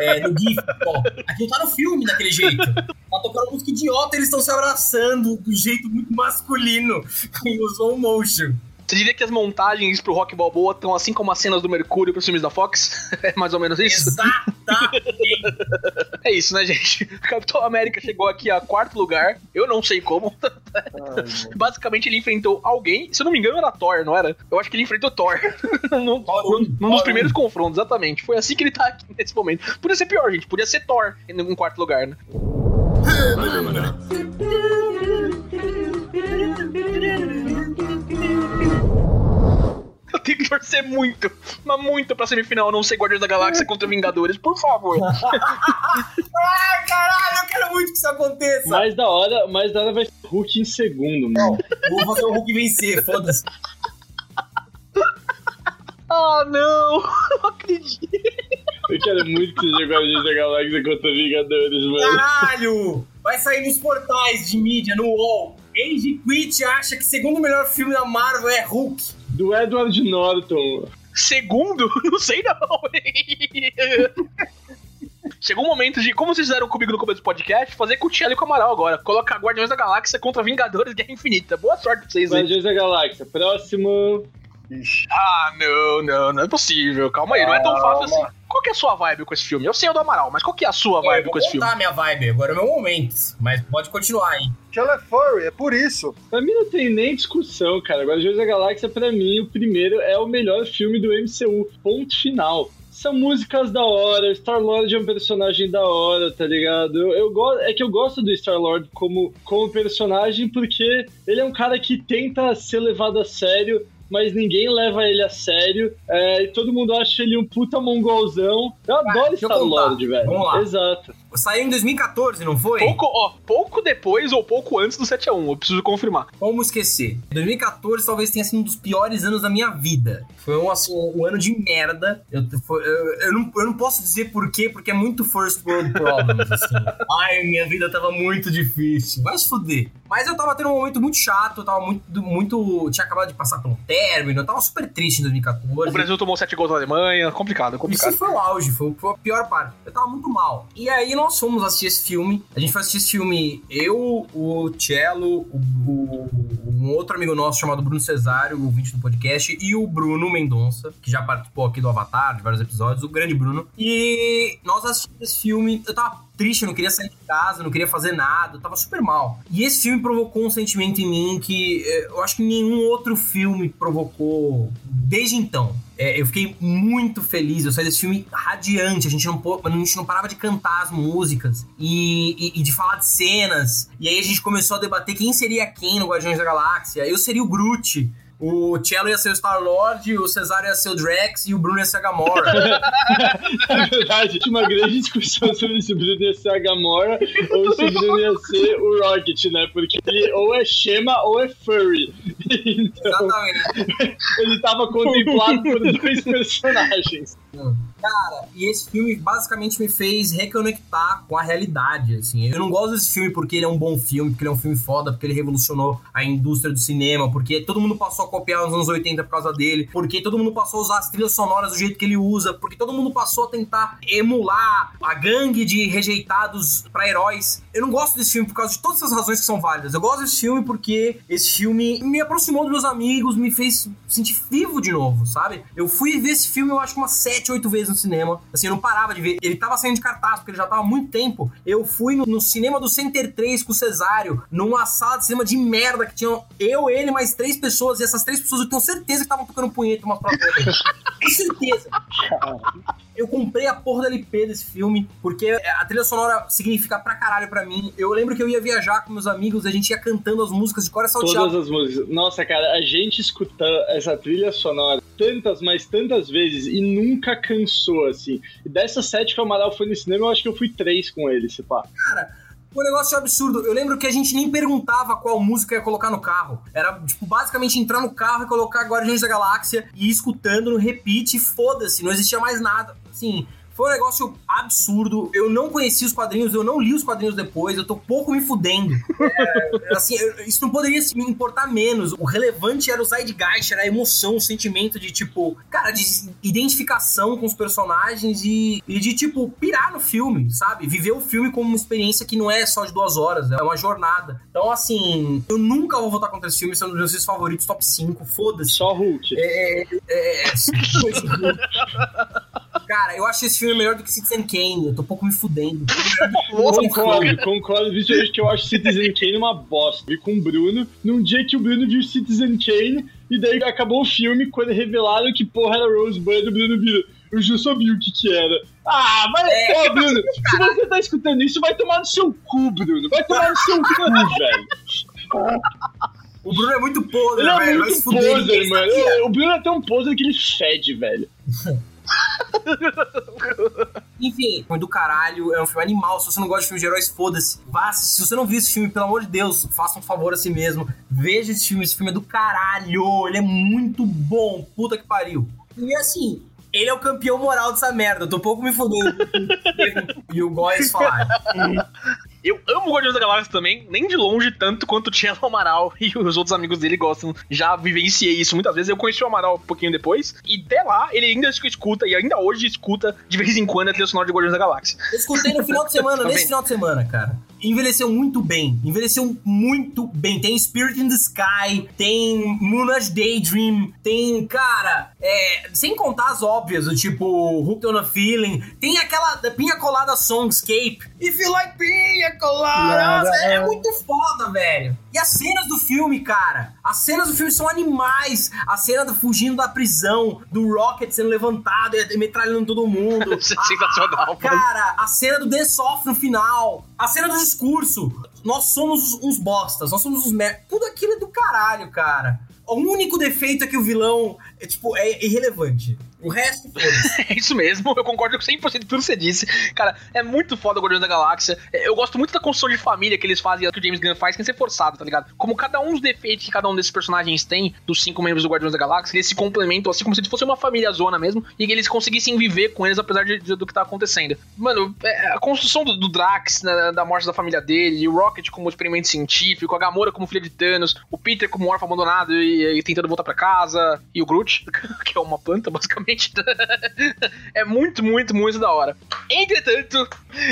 é, no GIF, ó. Aquilo tá no filme daquele jeito. Tá tocando música idiota e eles estão se abraçando do jeito muito masculino, em slow motion. Você diria que as montagens pro Rock Balboa estão assim como as cenas do Mercúrio pros filmes da Fox? *laughs* É mais ou menos isso? Exatamente. *laughs* É isso, né, gente? *laughs* Capitão América chegou aqui a quarto lugar. Eu não sei como. Basicamente, ele enfrentou alguém. Se eu não me engano, era Thor, não era? Eu acho que ele enfrentou Thor. num, um, dos primeiros confrontos, exatamente. Foi assim que ele tá aqui nesse momento. Podia ser pior, gente. Podia ser Thor em em quarto lugar, né? Tenho que torcer muito, mas muito pra semifinal não ser Guardiões da Galáxia contra Vingadores, por favor. *laughs* Ai, caralho, eu quero muito que isso aconteça. Mais da hora, mais da hora vai ser Hulk em segundo, mano. Vou fazer o Hulk vencer, foda-se. Ah, não! *laughs* Não acredito. Eu quero muito que seja Guardiões da Galáxia contra Vingadores, mano. Caralho! Vai sair nos portais de mídia, no UOL. Andy Quit acha que segundo melhor filme da Marvel é Hulk. Do Edward Norton. Segundo? *laughs* Não sei não. *laughs* Chegou o momento de, como vocês fizeram comigo no começo do podcast, fazer com o Thiago e com o Amaral agora. Colocar Guardiões da Galáxia contra Vingadores Guerra Infinita. Boa sorte pra vocês aí. Guardiões da Galáxia. Próximo. Ah, não, não, não é possível. Calma aí, não é tão fácil assim. Qual que é a sua vibe com esse filme? Eu sei o do Amaral, mas qual que é a sua vibe eu com esse vou filme? contar a minha vibe, agora é o meu momento. Mas pode continuar aí. Ela é furry, é por isso. Pra mim não tem nem discussão, cara. Guardiões da Galáxia, pra mim, o primeiro é o melhor filme do MCU. Ponto final. São músicas da hora, Star-Lord é um personagem da hora, tá ligado? Eu, eu go- é que eu gosto do Star-Lord como, como personagem porque ele é um cara que tenta ser levado a sério, mas ninguém leva ele a sério. É, e todo mundo acha ele um puta mongolzão. Eu adoro eu Star-Lord, velho. Vamos lá. Exato. Saiu em 2014, não foi? Pouco, ó, pouco depois ou pouco antes do 7x1, eu preciso confirmar. Como esquecer? 2014 talvez tenha sido um dos piores anos da minha vida. Foi um, assim, um ano de merda. Eu, foi, eu, eu, não, eu não posso dizer por quê, porque é muito first world problems, assim. *laughs* Ai, minha vida tava muito difícil. Vai se fuder. Mas eu tava tendo um momento muito chato, eu tava muito, muito. Tinha acabado de passar pelo término, eu tava super triste em 2014. O Brasil tomou 7 gols da Alemanha, complicado, complicado. Isso foi o auge, foi, foi a pior parte. Eu tava muito mal. E aí nós fomos assistir esse filme. A gente foi assistir esse filme, eu, o Cello, o, o, um outro amigo nosso chamado Bruno Cesário, o ouvinte do podcast, e o Bruno Mendonça, que já participou aqui do Avatar, de vários episódios, o grande Bruno. E nós assistimos esse filme, eu tava triste, não queria sair de casa, não queria fazer nada, tava super mal. E esse filme provocou um sentimento em mim que eh, eu acho que nenhum outro filme provocou desde então. É, eu fiquei muito feliz, eu saí desse filme radiante, a gente não, a gente não parava de cantar as músicas e, e, e, de falar de cenas. E aí a gente começou a debater quem seria quem no Guardiões da Galáxia. Eu seria o Groot. O Cello ia ser o Star-Lord, o Cesário ia ser o Drax e o Bruno ia ser a Gamora. Na *laughs* verdade, tinha uma grande discussão sobre se o Bruno ia ser a Gamora ou se o Bruno ia ser o Rocket, né? Porque ele ou é Shema ou é Furry. Então, Exatamente. *laughs* Ele tava contemplado por dois personagens. Cara, e esse filme basicamente me fez reconectar com a realidade, assim. Eu não gosto desse filme porque ele é um bom filme, porque ele é um filme foda, porque ele revolucionou a indústria do cinema, porque todo mundo passou a copiar nos anos 80 por causa dele, porque todo mundo passou a usar as trilhas sonoras do jeito que ele usa, porque todo mundo passou a tentar emular a gangue de rejeitados para heróis. Eu não gosto desse filme por causa de todas essas razões que são válidas. Eu gosto desse filme porque esse filme me aproximou dos meus amigos, me fez sentir vivo de novo, sabe? Eu fui ver esse filme, eu acho umas sete, oito vezes no cinema. Assim, eu não parava de ver. Ele tava saindo de cartaz, porque ele já tava há muito tempo. Eu fui no, no cinema do Center 3 com o Cesário, numa sala de cinema de merda que tinham eu, ele, mais três pessoas. E essas três pessoas eu tenho certeza que estavam tocando punheta umas pra outra. *laughs* Com certeza. Eu comprei a porra da LP desse filme, porque a trilha sonora significa pra caralho pra mim. Eu lembro que eu ia viajar com meus amigos, a gente ia cantando as músicas de cor salteado. Todas as músicas. Nossa, cara, a gente escuta essa trilha sonora tantas, mas tantas vezes e nunca cansou, assim. E dessas sete que o Amaral foi no cinema, eu acho que eu fui três com ele, se pá. Cara, um negócio absurdo. Eu lembro que a gente nem perguntava qual música ia colocar no carro. Era, tipo, basicamente entrar no carro e colocar Guardiões da Galáxia e ir escutando no repeat, foda-se, não existia mais nada. Assim, foi um negócio absurdo. Eu não conheci os quadrinhos, eu não li os quadrinhos depois, eu tô pouco me fudendo. É, assim, isso não poderia me importar menos. O relevante era o Zeitgeist, era a emoção, o sentimento de, tipo, cara, de identificação com os personagens e, e de, tipo, pirar no filme, sabe? Viver o filme como uma experiência que não é só de duas horas, é uma jornada. Então, assim, eu nunca vou votar contra esse filme, sendo um dos meus favoritos, top 5, foda-se. Só Hulk. É, é, é, é Cara, eu acho esse filme melhor do que Citizen Kane. Eu tô um pouco me fudendo. *laughs* concordo, concordo. Visto que eu acho Citizen Kane uma bosta. Vi com o Bruno, num dia que o Bruno viu Citizen Kane, e daí acabou o filme, quando revelaram que porra era Rosebud, o Bruno vira. Eu já sabia o que que era. Ah, mas é, ó, Bruno, se você tá escutando isso, vai tomar no seu cu, Bruno. Vai tomar no seu cu, *laughs* velho. O Bruno é muito podre, ele é velho. muito poser, mano. O Bruno é tão poser que ele fede, velho. *laughs* Enfim, do caralho, é um filme animal. Se você não gosta de filmes de heróis, foda-se. Vá, se você não viu esse filme, pelo amor de Deus, faça um favor a si mesmo. Veja esse filme, esse filme é do caralho. Ele é muito bom. Puta que pariu. E assim, ele é o campeão moral dessa merda. Eu tô um pouco me fudendo. *laughs* e o Góis falar. Eu amo Guardiões da Galáxia também, nem de longe tanto quanto *laughs* o Tielo Amaral e os outros amigos dele gostam. Já vivenciei isso muitas vezes. Eu conheci o Amaral um pouquinho depois, e até lá ele ainda escuta, e ainda hoje escuta de vez em quando a trilha sonora de Guardiões da Galáxia. Eu escutei no final de semana, *laughs* nesse final de semana, cara envelheceu muito bem. Envelheceu muito bem. Tem Spirit in the Sky, tem Moonage Daydream, tem, cara, é, sem contar as óbvias, do tipo Hooked on a Feeling, tem aquela Pinha Colada Songscape. If you like Pinha Colada, é, é muito foda, velho. E as cenas do filme, cara, as cenas do filme são animais. A cena do fugindo da prisão, do Rocket sendo levantado e metralhando todo mundo. *laughs* Sensacional, Cara, a cena do The Soft no final, a cena dos discurso. Nós somos uns bostas, nós somos uns mer... Tudo aquilo é do caralho, cara. O único defeito é que o vilão é, tipo, é irrelevante. O resto, *laughs* É isso mesmo, eu concordo com 100% com tudo que você disse. Cara, é muito foda o Guardiões da Galáxia. É, eu gosto muito da construção de família que eles fazem, que o James Gunn faz, sem ser forçado, tá ligado? Como cada um dos defeitos que cada um desses personagens tem, dos cinco membros do Guardiões da Galáxia, eles se complementam, assim como se fosse uma família zona mesmo, e que eles conseguissem viver com eles apesar de, de do que tá acontecendo. Mano, é, a construção do, do Drax, né, da morte da família dele, o Rocket como experimento científico, a Gamora como filha de Thanos, o Peter como órfão abandonado e, e tentando voltar para casa, e o Groot, *laughs* que é uma planta, basicamente. *laughs* é muito, muito, muito da hora. Entretanto,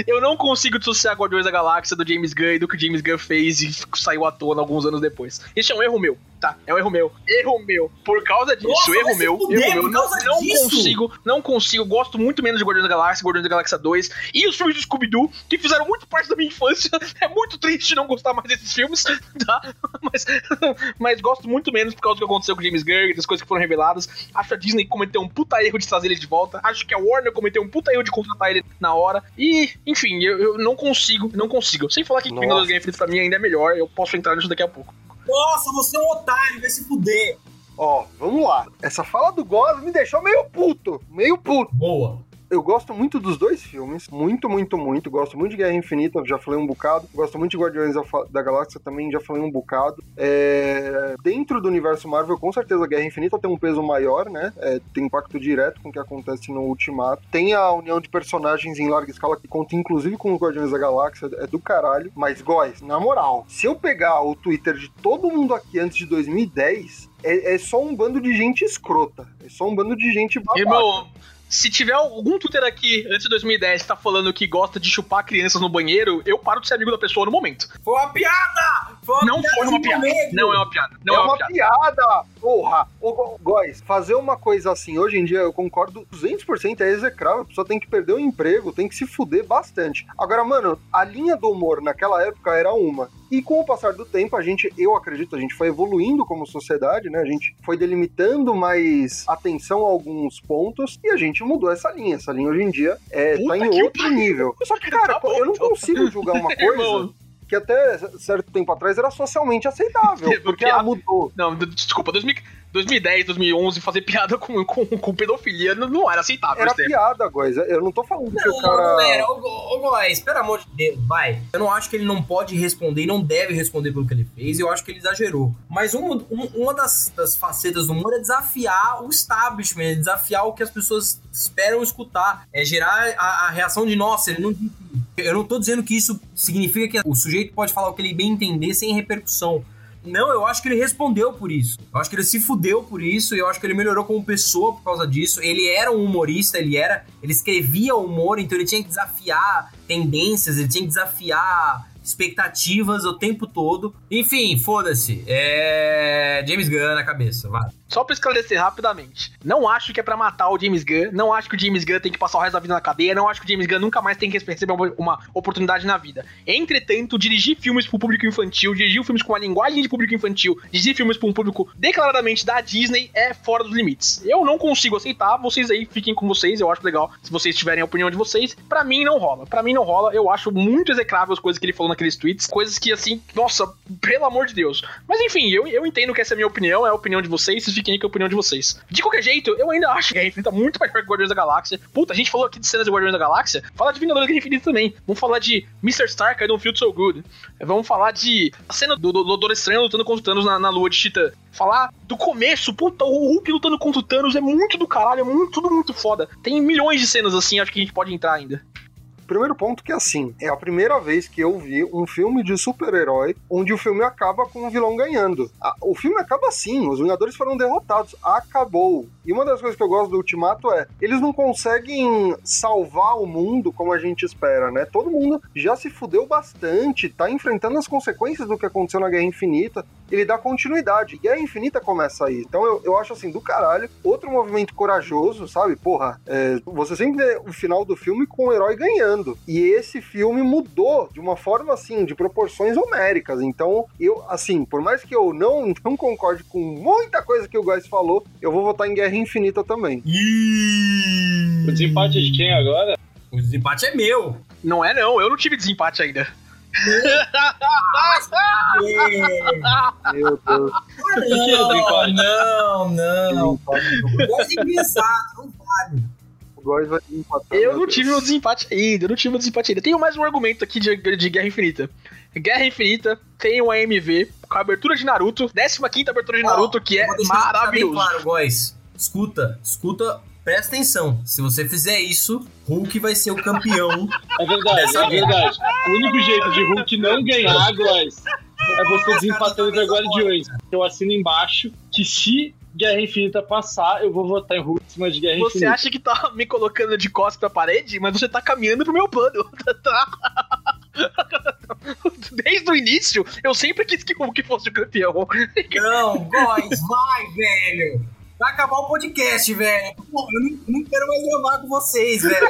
eu não consigo dissociar Guardiões da Galáxia do James Gunn e do que o James Gunn fez e saiu à tona alguns anos depois. Isso é um erro meu, tá? É um erro meu. Erro meu. Por causa disso, Nossa, erro meu. Fuder, erro meu. Não, não consigo, não consigo. Gosto muito menos de Guardiões da Galáxia, Guardiões da Galáxia 2 e os filmes do Scooby-Doo, que fizeram muito parte da minha infância. *laughs* É muito triste não gostar mais desses filmes, *laughs* tá? Mas, *laughs* mas gosto muito menos por causa do que aconteceu com o James Gunn, das coisas que foram reveladas. Acho a Disney cometeu um puta erro de trazer ele de volta. Acho que a Warner cometeu um puta erro de contratar ele na hora. E, enfim, eu, eu não consigo, não consigo. Sem falar que Vingadores Guerra Infinita pra mim ainda é melhor, eu posso entrar nisso daqui a pouco. Nossa, você é um otário, vai se fuder. Ó, vamos lá. Essa fala do Goz me deixou meio puto. Meio puto. Boa. Eu gosto muito dos dois filmes, muito, muito, muito. Gosto muito de Guerra Infinita, já falei um bocado. Gosto muito de Guardiões da Galáxia, também já falei um bocado. É... Dentro do universo Marvel, com certeza, Guerra Infinita tem um peso maior, né? É, tem impacto direto com o que acontece no Ultimato. Tem a união de personagens em larga escala, que conta inclusive com os Guardiões da Galáxia, é do caralho. Mas, Góis, na moral, se eu pegar o Twitter de todo mundo aqui antes de 2010, é, é só um bando de gente escrota. É só um bando de gente babaca. Irmão, se tiver algum Twitter aqui antes de 2010 que tá falando que gosta de chupar crianças no banheiro, eu paro de ser amigo da pessoa no momento. Foi uma piada! Foi uma não piada foi uma piada. momento. Não é uma piada. Não é, é, uma piada. piada. Porra! Ô, Góis, fazer uma coisa assim, hoje em dia eu concordo 200% é execrável, a pessoa tem que perder o emprego, tem que se fuder bastante. Agora, mano, a linha do humor naquela época era uma. E com o passar do tempo, a gente, eu acredito, a gente foi evoluindo como sociedade, né? A gente foi delimitando mais atenção a alguns pontos e a gente mudou essa linha. Essa linha hoje em dia é, tá em outro nível. Só que, cara, Tá bom, eu não então. consigo julgar uma *laughs* coisa que até certo tempo atrás era socialmente aceitável, *laughs* porque ela mudou. Não, desculpa, 2000 2010, 2011, fazer piada com, com, com pedofilia não, não era aceitável. Era piada, Góis. Eu não tô falando que o Não, cara. não era. Ô, Góis, pelo amor de Deus, vai. Eu não acho que ele não pode responder e não deve responder pelo que ele fez. Eu acho que ele exagerou. Mas uma, um- uma das, das facetas do humor é desafiar o establishment, é desafiar o que as pessoas esperam escutar. É gerar a, a reação de, nossa, ele não. Eu não tô dizendo que isso significa que o sujeito pode falar o que ele bem entender sem repercussão. Não, eu acho que ele respondeu por isso. Eu acho que ele se fudeu por isso e eu acho que ele melhorou como pessoa por causa disso. Ele era um humorista, ele era, ele escrevia humor, então ele tinha que desafiar tendências, ele tinha que desafiar expectativas o tempo todo. Enfim, foda-se. É James Gunn na cabeça, vai. Só pra esclarecer rapidamente. Não acho que é pra matar o James Gunn. Não acho que o James Gunn tem que passar o resto da vida na cadeia. Não acho que o James Gunn nunca mais tem que receber uma, uma oportunidade na vida. Entretanto, dirigir filmes pro público infantil, dirigir filmes com uma linguagem de público infantil, dirigir filmes pra um público declaradamente da Disney é fora dos limites. Eu não consigo aceitar. Vocês aí fiquem com vocês. Eu acho legal se vocês tiverem a opinião de vocês. Pra mim não rola. Pra mim não rola. Eu acho muito execrável as coisas que ele falou naqueles tweets. Coisas que assim, nossa, pelo amor de Deus. Mas enfim, eu, eu entendo que essa é a minha opinião, é a opinião de vocês, vocês fiquem aí com a opinião de vocês. De qualquer jeito, eu ainda acho que a Infinita tá muito melhor que Guardiões da Galáxia. Puta, a gente falou aqui de cenas de Guardiões da Galáxia, fala de Vingadores da Guerra Infinita também. Vamos falar de Mr. Stark, I Don't Feel So Good. Vamos falar de a cena do Doutor Estranho lutando contra o Thanos na, na lua de Titã. Falar do começo, puta, o Hulk lutando contra o Thanos é muito do caralho, é muito, tudo muito foda. Tem milhões de cenas assim, acho que a gente pode entrar ainda. Primeiro ponto que assim, é a primeira vez que eu vi um filme de super-herói onde o filme acaba com o vilão ganhando. A- O filme acaba assim, os Vingadores foram derrotados, acabou. E uma das coisas que eu gosto do Ultimato é, eles não conseguem salvar o mundo como a gente espera, né? Todo mundo já se fudeu bastante, tá enfrentando as consequências do que aconteceu na Guerra Infinita, ele dá continuidade. Guerra Infinita começa aí. Então eu, eu acho assim, do caralho, outro movimento corajoso, sabe? Porra, é, você sempre vê o final do filme com o herói ganhando. E esse filme mudou de uma forma assim, de proporções homéricas. Então, eu, assim, por mais que eu não, *laughs* não concorde com muita coisa que o Guys falou, eu vou votar em Guerra Infinita também. O desempate é de quem agora? O desempate é meu. Não é não, eu não tive desempate ainda. Meu Deus. Não, não, não. Pode engraçado, não vale. O Góis vai empatar. Eu não tive meu desempate ainda, eu não tive meu desempate ainda. Tenho mais um argumento aqui de, de Guerra Infinita. Guerra Infinita tem um AMV com a abertura de Naruto, 15 abertura de Naruto, que é maravilhoso. claro, guys. Escuta, escuta, presta atenção. Se você fizer isso, Hulk vai ser o campeão. *laughs* É verdade, é verdade. O único jeito de Hulk não ganhar, Góis, é você desempatando com a Guardiões. Eu assino embaixo que se Guerra Infinita passar, eu vou votar em Hulk em cima de Guerra Você Infinita. acha que tá me colocando de costas pra parede, mas você tá caminhando pro meu plano. *laughs* Desde o início, eu sempre quis que o Hulk fosse o campeão. Não, guys, vai, velho. Vai acabar o podcast, velho. Pô, eu não, não quero mais gravar com vocês, velho.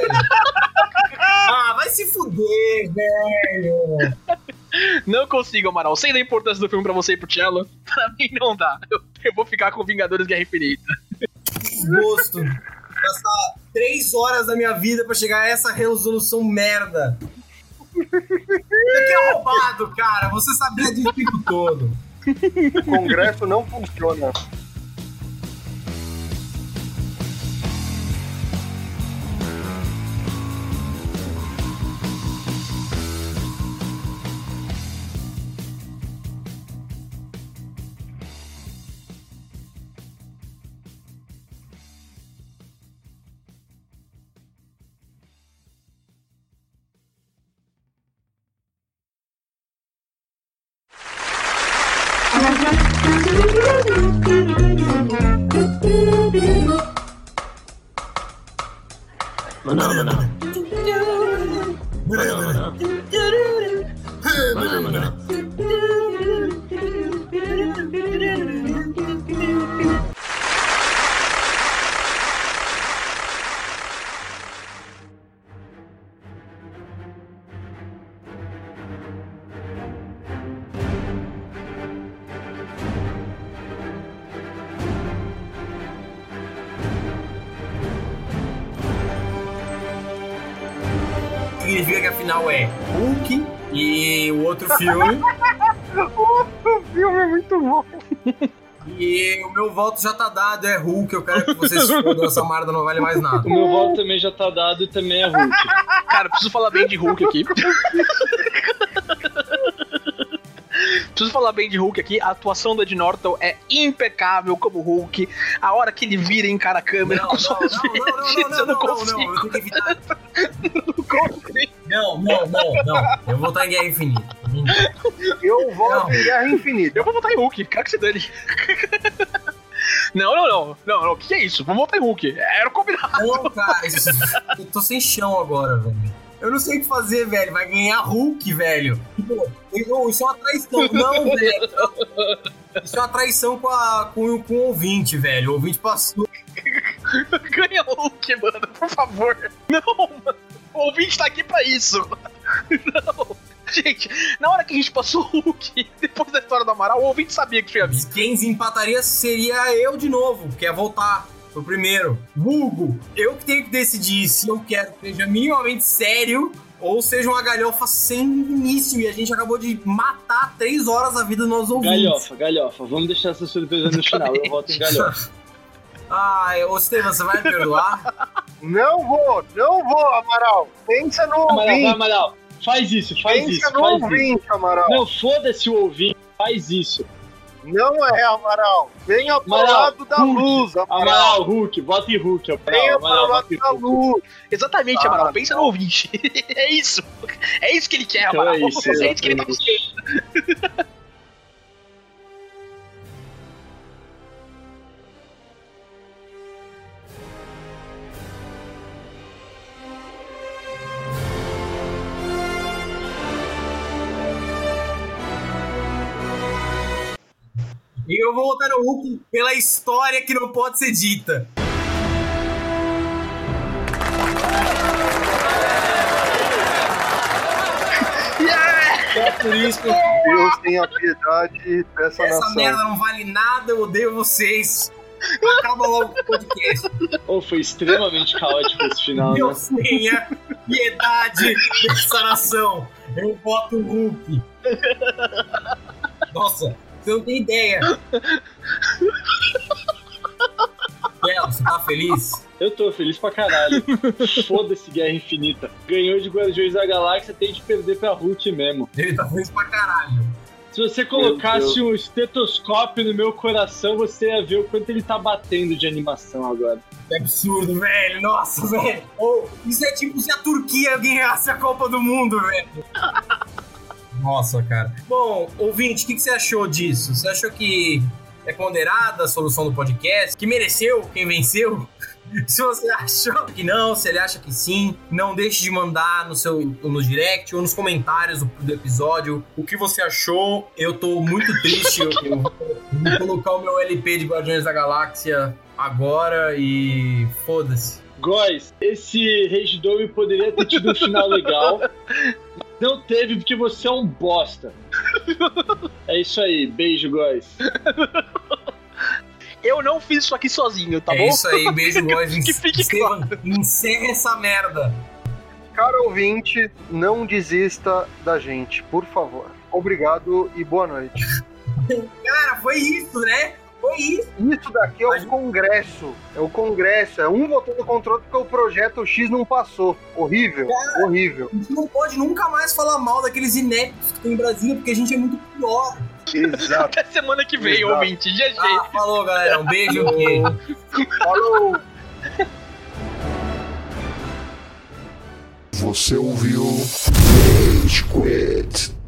Ah, vai se fuder, velho. Não consigo, Amaral. Sei da importância do filme pra você e pro Cello. *laughs* Pra mim não dá. Eu, eu vou ficar com Vingadores Guerra Infinita. Desgosto. Gastar três horas da minha vida pra chegar a essa resolução merda. Isso aqui é roubado, cara. Você sabia disso o tempo todo. O Congresso não funciona. Filme. *laughs* O filme é muito bom. E o meu voto já tá dado, é Hulk. Eu quero que vocês se *laughs* fodam, essa merda não vale mais nada. O meu voto também já tá dado e também é Hulk. Cara, eu preciso falar bem de Hulk aqui. Preciso falar bem de Hulk aqui. A atuação do Ed Norton é impecável como Hulk. A hora que ele vira e encara a câmera Não, com não, não, não, não, *laughs* vertigens, não, eu não, não não, consigo. não, eu tenho que evitar. não consigo. Não, não, não, não. Eu vou estar em Guerra Infinita. Eu voto Não. em Guerra Infinita. Eu vou votar em Hulk, quero que se dane. Não, não, não. Não, não. O que é isso? Vou votar em Hulk. Era o combinado. Não, cara, isso- eu tô sem chão agora, velho. Eu não sei o que fazer, velho. Vai ganhar Hulk, velho. Eu- isso é uma traição. Não, *laughs* velho. Isso é uma traição com, a, com, com o ouvinte, velho. O ouvinte passou. Ganha Hulk, mano, por favor. Não, mano. O ouvinte tá aqui pra isso. *laughs* Não. Gente, na hora que a gente passou o Hulk, *laughs* depois da história do Amaral, o ouvinte sabia que tinha visto. Quem empataria seria eu de novo, que é voltar pro primeiro. Vulgo, eu que tenho que decidir se eu quero que seja minimamente sério ou seja uma galhofa sem início. E a gente acabou de matar três horas a vida dos nossos ouvintes. Galhofa, galhofa. Vamos deixar essa surpresa no final. Eu voto em galhofa. Ai, ô Estevam, você vai me perdoar? *laughs* Não vou, não vou, Amaral. Pensa no Amaral, vai, ouvinte. Amaral. Faz isso, faz Pensa isso, no faz isso. ouvinte, Amaral. Não, foda-se o ouvinte, faz isso. Não é, Amaral. Venha pro Amaral, lado da Hulk. luz, Amaral. Amaral, Hulk, vota em Hulk. Amaral, Venha pro Amaral, lado vota em da luz. Exatamente, Ah, Amaral. Pensa não. no ouvinte. *laughs* É isso. É isso que ele quer, Então Amaral. é isso, é isso que ele tá buscando. E eu vou votar no Hulk pela história que não pode ser dita. Só por isso, Deus tenha piedade dessa Essa nação. merda não vale nada, eu odeio vocês. Acaba logo o podcast. Oh, foi extremamente caótico esse final, né? Deus tenha piedade dessa nação. Eu boto o Hulk. Nossa, você não tem ideia. Belo, você tá feliz? Eu tô feliz pra caralho. *laughs* Foda-se Guerra Infinita. Ganhou de Guardiões da Galáxia, tem que perder pra Hulk mesmo. Ele tá feliz pra caralho. Se você colocasse um estetoscópio no meu coração, você ia ver o quanto ele tá batendo de animação agora. Que absurdo, velho. Nossa, velho. Oh, isso é tipo se a Turquia ganhasse a Copa do Mundo, velho. *laughs* Nossa, cara. Bom, ouvinte, o que, que você achou disso? Você achou que é ponderada a solução do podcast? Que mereceu quem venceu? *laughs* Se você achou que não, se ele acha que sim, não deixe de mandar no seu no direct ou nos comentários do, do episódio o que você achou. Eu tô muito triste. eu, eu vou colocar o meu LP de Guardiões da Galáxia agora e foda-se. Góis, esse Rage Dome poderia ter tido um final legal. *laughs* Não teve porque você é um bosta. É isso aí, beijo, Góis. Eu não fiz isso aqui sozinho, tá é bom? isso aí, beijo, *laughs* nós. Que fique Estevam, encerra essa merda. Cara ouvinte, não desista da gente, por favor. Obrigado e boa noite. *laughs* Cara, foi isso, né? Foi isso. Isso daqui é o Congresso. É o Congresso. É um votando contra o outro porque o projeto X não passou. Horrível, horrível. A gente não pode nunca mais falar mal daqueles ineptos que tem em Brasília, porque a gente é muito pior. Exato. Até semana que vem, Exato. ouvinte. GG. Ah, falou, galera. Um beijo. Falou! Você ouviu Rage Quit.